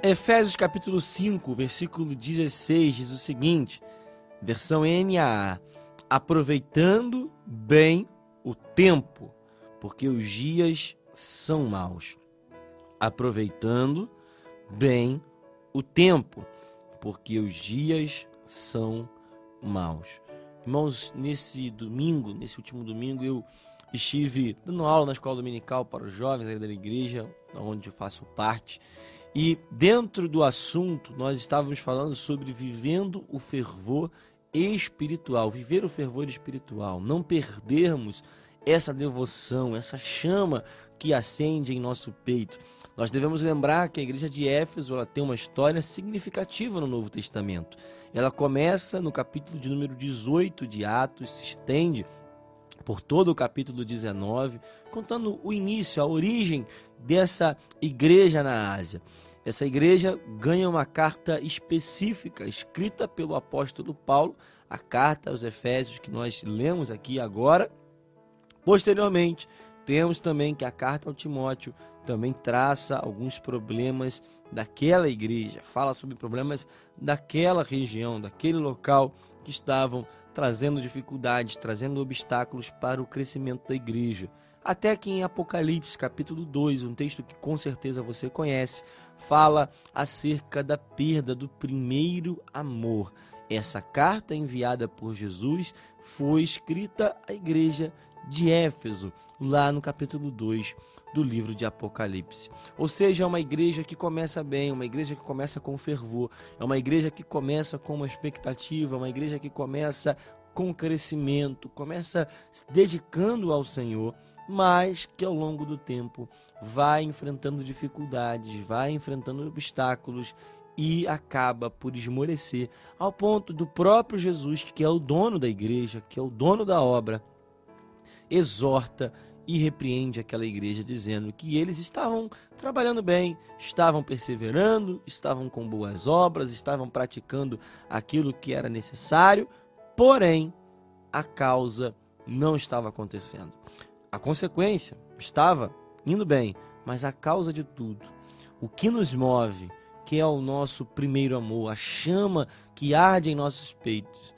Efésios capítulo 5, versículo 16 diz o seguinte: versão NAA, aproveitando bem o tempo, porque os dias são maus. Aproveitando bem o tempo, porque os dias são maus. Irmãos, nesse domingo, nesse último domingo, eu estive dando aula na escola dominical para os jovens da igreja, onde eu faço parte. E dentro do assunto, nós estávamos falando sobre vivendo o fervor espiritual, viver o fervor espiritual, não perdermos essa devoção, essa chama que acende em nosso peito. Nós devemos lembrar que a igreja de Éfeso ela tem uma história significativa no Novo Testamento. Ela começa no capítulo de número 18 de Atos, se estende por todo o capítulo 19, contando o início, a origem dessa igreja na Ásia. Essa igreja ganha uma carta específica, escrita pelo apóstolo Paulo, a carta aos Efésios que nós lemos aqui agora. Posteriormente, temos também que a carta ao Timóteo também traça alguns problemas daquela igreja, fala sobre problemas daquela região, daquele local que estavam trazendo dificuldades, trazendo obstáculos para o crescimento da igreja. Até que em Apocalipse, capítulo 2, um texto que com certeza você conhece, fala acerca da perda do primeiro amor. Essa carta enviada por Jesus foi escrita à igreja de Éfeso, lá no capítulo 2 do livro de Apocalipse. Ou seja, é uma igreja que começa bem, uma igreja que começa com fervor, é uma igreja que começa com uma expectativa, uma igreja que começa com crescimento, começa se dedicando ao Senhor, mas que ao longo do tempo vai enfrentando dificuldades, vai enfrentando obstáculos e acaba por esmorecer, ao ponto do próprio Jesus, que é o dono da igreja, que é o dono da obra, exorta e repreende aquela igreja, dizendo que eles estavam trabalhando bem, estavam perseverando, estavam com boas obras, estavam praticando aquilo que era necessário, porém a causa não estava acontecendo. A consequência estava indo bem, mas a causa de tudo, o que nos move, que é o nosso primeiro amor, a chama que arde em nossos peitos,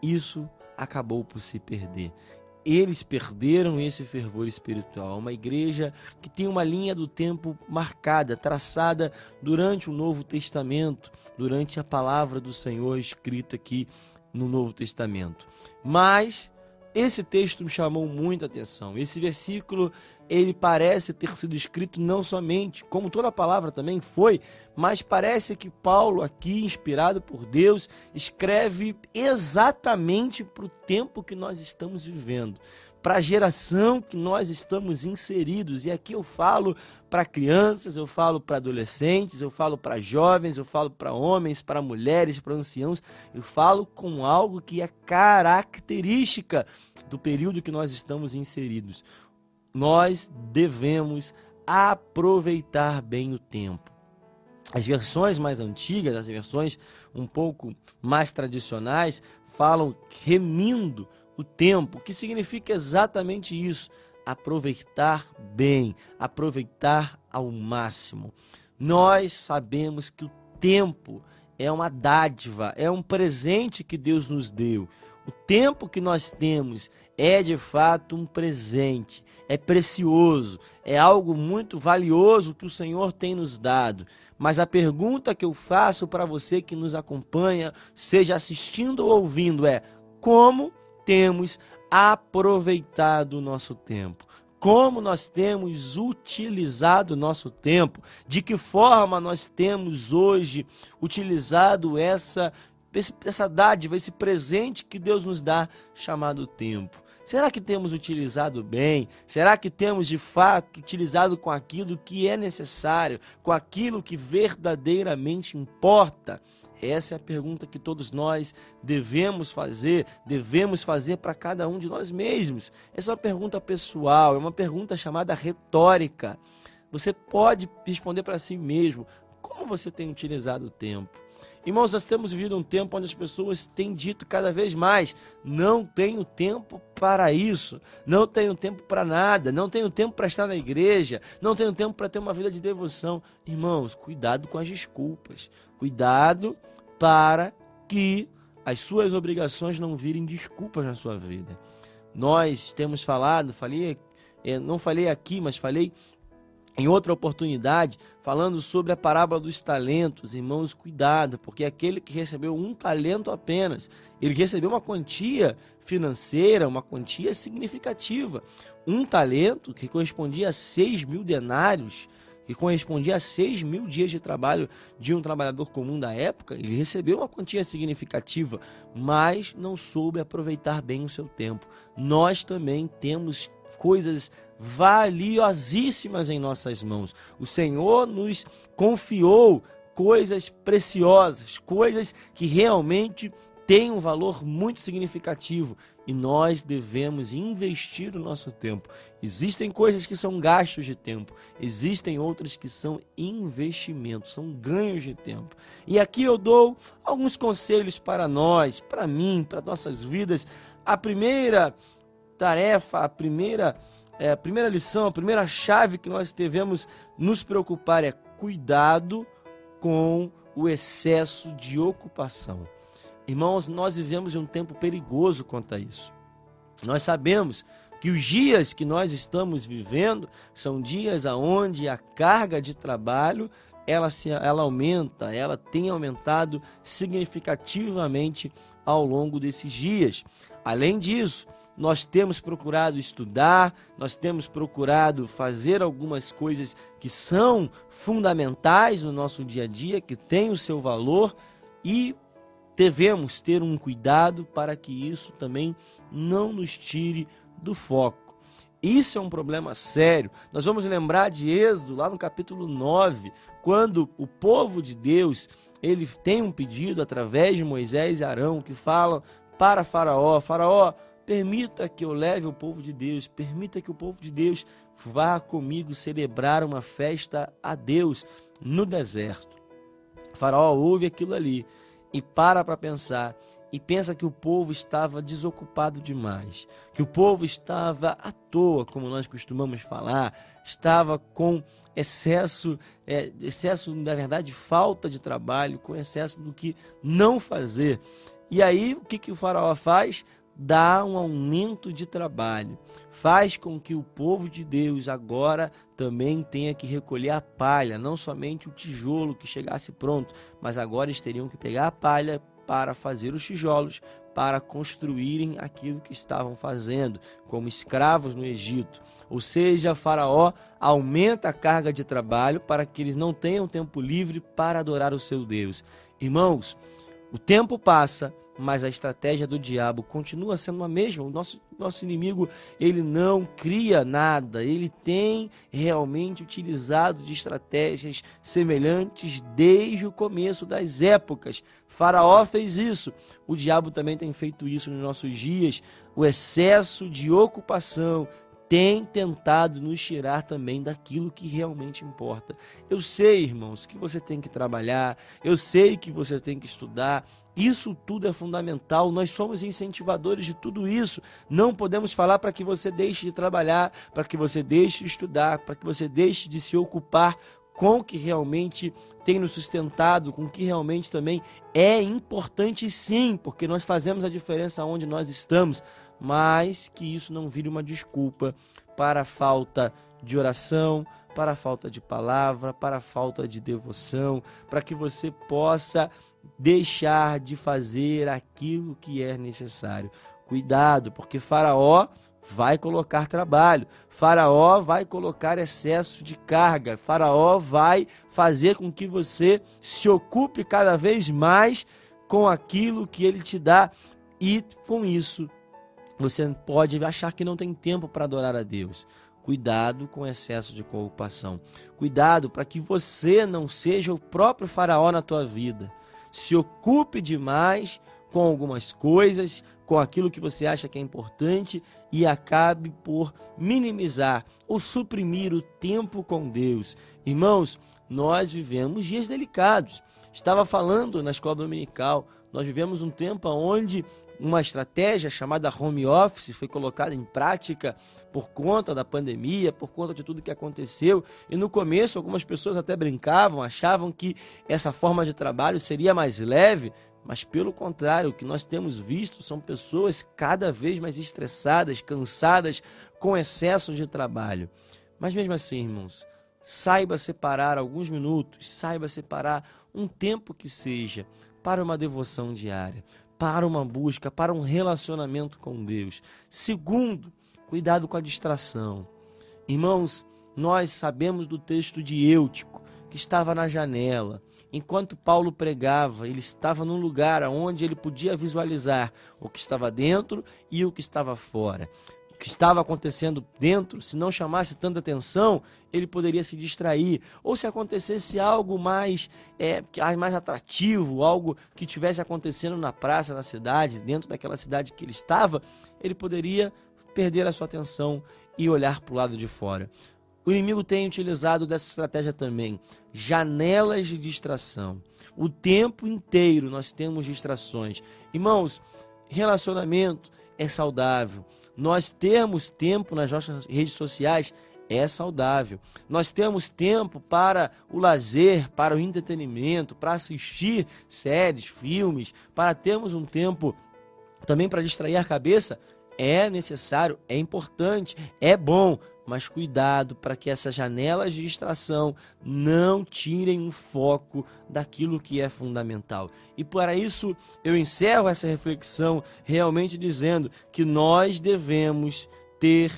isso acabou por se perder eles perderam esse fervor espiritual. Uma igreja que tem uma linha do tempo marcada, traçada durante o Novo Testamento, durante a palavra do Senhor escrita aqui no Novo Testamento. Mas esse texto me chamou muita atenção. Esse versículo, ele parece ter sido escrito não somente, como toda a palavra também foi, mas parece que Paulo, aqui, inspirado por Deus, escreve exatamente para o tempo que nós estamos vivendo, para a geração que nós estamos inseridos. E aqui eu falo para crianças, eu falo para adolescentes, eu falo para jovens, eu falo para homens, para mulheres, para anciãos. Eu falo com algo que é característica do período que nós estamos inseridos. Nós devemos aproveitar bem o tempo. As versões mais antigas, as versões um pouco mais tradicionais, falam remindo o tempo, que significa exatamente isso: aproveitar bem, aproveitar ao máximo. Nós sabemos que o tempo é uma dádiva, é um presente que Deus nos deu. O tempo que nós temos é de fato um presente, é precioso, é algo muito valioso que o Senhor tem nos dado. Mas a pergunta que eu faço para você que nos acompanha, seja assistindo ou ouvindo, é: como temos aproveitado o nosso tempo? Como nós temos utilizado o nosso tempo? De que forma nós temos hoje utilizado essa, essa dádiva, esse presente que Deus nos dá, chamado tempo? Será que temos utilizado bem? Será que temos de fato utilizado com aquilo que é necessário, com aquilo que verdadeiramente importa? Essa é a pergunta que todos nós devemos fazer, devemos fazer para cada um de nós mesmos. Essa é uma pergunta pessoal, é uma pergunta chamada retórica. Você pode responder para si mesmo: como você tem utilizado o tempo? Irmãos, nós temos vivido um tempo onde as pessoas têm dito cada vez mais: não tenho tempo para isso, não tenho tempo para nada, não tenho tempo para estar na igreja, não tenho tempo para ter uma vida de devoção. Irmãos, cuidado com as desculpas, cuidado para que as suas obrigações não virem desculpas na sua vida. Nós temos falado, falei, eh, não falei aqui, mas falei em outra oportunidade, falando sobre a parábola dos talentos, irmãos, cuidado, porque aquele que recebeu um talento apenas, ele recebeu uma quantia financeira, uma quantia significativa. Um talento que correspondia a 6 mil denários, que correspondia a 6 mil dias de trabalho de um trabalhador comum da época, ele recebeu uma quantia significativa, mas não soube aproveitar bem o seu tempo. Nós também temos coisas valiosíssimas em nossas mãos. O Senhor nos confiou coisas preciosas, coisas que realmente têm um valor muito significativo e nós devemos investir o nosso tempo. Existem coisas que são gastos de tempo, existem outras que são investimentos, são ganhos de tempo. E aqui eu dou alguns conselhos para nós, para mim, para nossas vidas. A primeira tarefa, a primeira é, a primeira lição, a primeira chave que nós devemos nos preocupar é cuidado com o excesso de ocupação. Irmãos, nós vivemos em um tempo perigoso quanto a isso. Nós sabemos que os dias que nós estamos vivendo são dias aonde a carga de trabalho ela, se, ela aumenta, ela tem aumentado significativamente ao longo desses dias. Além disso, nós temos procurado estudar, nós temos procurado fazer algumas coisas que são fundamentais no nosso dia a dia, que têm o seu valor e devemos ter um cuidado para que isso também não nos tire do foco. Isso é um problema sério. Nós vamos lembrar de Êxodo, lá no capítulo 9, quando o povo de Deus, ele tem um pedido através de Moisés e Arão que falam para Faraó: Faraó, Permita que eu leve o povo de Deus, permita que o povo de Deus vá comigo celebrar uma festa a Deus no deserto. O faraó ouve aquilo ali e para para pensar e pensa que o povo estava desocupado demais, que o povo estava à toa, como nós costumamos falar, estava com excesso, é, excesso na verdade falta de trabalho, com excesso do que não fazer. E aí o que que o faraó faz? Dá um aumento de trabalho, faz com que o povo de Deus agora também tenha que recolher a palha, não somente o tijolo que chegasse pronto, mas agora eles teriam que pegar a palha para fazer os tijolos, para construírem aquilo que estavam fazendo, como escravos no Egito. Ou seja, Faraó aumenta a carga de trabalho para que eles não tenham tempo livre para adorar o seu Deus. Irmãos, o tempo passa, mas a estratégia do diabo continua sendo a mesma. O nosso, nosso inimigo, ele não cria nada, ele tem realmente utilizado de estratégias semelhantes desde o começo das épocas. Faraó fez isso, o diabo também tem feito isso nos nossos dias. O excesso de ocupação, tem tentado nos tirar também daquilo que realmente importa. Eu sei, irmãos, que você tem que trabalhar, eu sei que você tem que estudar, isso tudo é fundamental. Nós somos incentivadores de tudo isso. Não podemos falar para que você deixe de trabalhar, para que você deixe de estudar, para que você deixe de se ocupar com o que realmente tem nos sustentado, com o que realmente também é importante sim, porque nós fazemos a diferença onde nós estamos mas que isso não vire uma desculpa para a falta de oração, para a falta de palavra, para a falta de devoção, para que você possa deixar de fazer aquilo que é necessário. Cuidado, porque Faraó vai colocar trabalho, Faraó vai colocar excesso de carga, Faraó vai fazer com que você se ocupe cada vez mais com aquilo que ele te dá e com isso você pode achar que não tem tempo para adorar a Deus. Cuidado com o excesso de ocupação. Cuidado para que você não seja o próprio faraó na tua vida. Se ocupe demais com algumas coisas, com aquilo que você acha que é importante e acabe por minimizar ou suprimir o tempo com Deus. Irmãos, nós vivemos dias delicados. Estava falando na escola dominical, nós vivemos um tempo onde uma estratégia chamada home office foi colocada em prática por conta da pandemia, por conta de tudo que aconteceu. E no começo, algumas pessoas até brincavam, achavam que essa forma de trabalho seria mais leve, mas pelo contrário, o que nós temos visto são pessoas cada vez mais estressadas, cansadas, com excesso de trabalho. Mas mesmo assim, irmãos, saiba separar alguns minutos, saiba separar um tempo que seja para uma devoção diária, para uma busca, para um relacionamento com Deus. Segundo, cuidado com a distração. Irmãos, nós sabemos do texto de Eutico, que estava na janela. Enquanto Paulo pregava, ele estava num lugar onde ele podia visualizar o que estava dentro e o que estava fora que estava acontecendo dentro, se não chamasse tanta atenção, ele poderia se distrair. Ou se acontecesse algo mais, é, mais atrativo, algo que tivesse acontecendo na praça, na cidade, dentro daquela cidade que ele estava, ele poderia perder a sua atenção e olhar para o lado de fora. O inimigo tem utilizado dessa estratégia também. Janelas de distração. O tempo inteiro nós temos distrações. Irmãos, relacionamento é saudável nós termos tempo nas nossas redes sociais é saudável. Nós temos tempo para o lazer, para o entretenimento, para assistir séries, filmes, para termos um tempo também para distrair a cabeça. É necessário, é importante, é bom, mas cuidado para que essas janelas de distração não tirem o foco daquilo que é fundamental. E para isso eu encerro essa reflexão realmente dizendo que nós devemos ter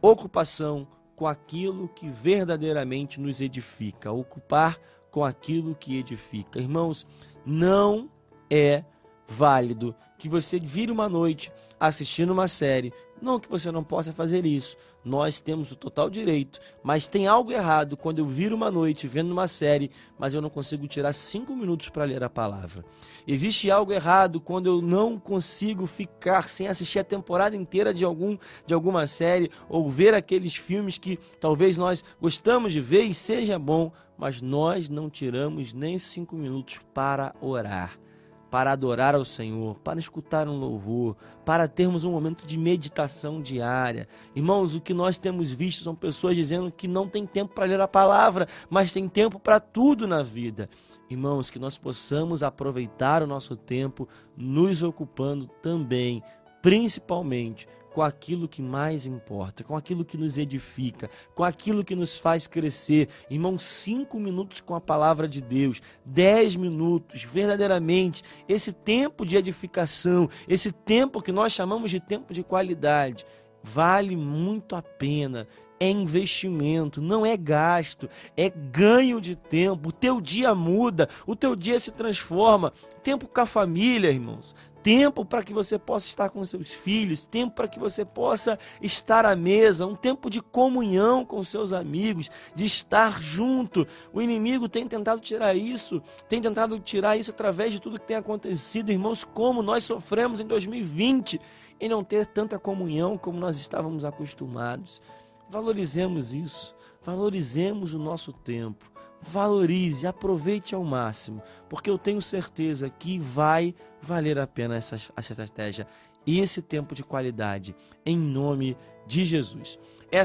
ocupação com aquilo que verdadeiramente nos edifica, ocupar com aquilo que edifica. Irmãos, não é válido que você vire uma noite assistindo uma série. Não que você não possa fazer isso. Nós temos o total direito. Mas tem algo errado quando eu viro uma noite vendo uma série, mas eu não consigo tirar cinco minutos para ler a palavra. Existe algo errado quando eu não consigo ficar sem assistir a temporada inteira de, algum, de alguma série ou ver aqueles filmes que talvez nós gostamos de ver e seja bom, mas nós não tiramos nem cinco minutos para orar para adorar ao Senhor, para escutar um louvor, para termos um momento de meditação diária. Irmãos, o que nós temos visto são pessoas dizendo que não tem tempo para ler a palavra, mas tem tempo para tudo na vida. Irmãos, que nós possamos aproveitar o nosso tempo nos ocupando também, principalmente com aquilo que mais importa, com aquilo que nos edifica, com aquilo que nos faz crescer. Irmão, cinco minutos com a palavra de Deus, dez minutos, verdadeiramente, esse tempo de edificação, esse tempo que nós chamamos de tempo de qualidade, vale muito a pena é investimento, não é gasto, é ganho de tempo. O teu dia muda, o teu dia se transforma. Tempo com a família, irmãos tempo para que você possa estar com seus filhos, tempo para que você possa estar à mesa, um tempo de comunhão com seus amigos, de estar junto. O inimigo tem tentado tirar isso, tem tentado tirar isso através de tudo que tem acontecido, irmãos, como nós sofremos em 2020 em não ter tanta comunhão como nós estávamos acostumados. Valorizemos isso, valorizemos o nosso tempo valorize, aproveite ao máximo, porque eu tenho certeza que vai valer a pena essa, essa estratégia e esse tempo de qualidade, em nome de Jesus. Essa é a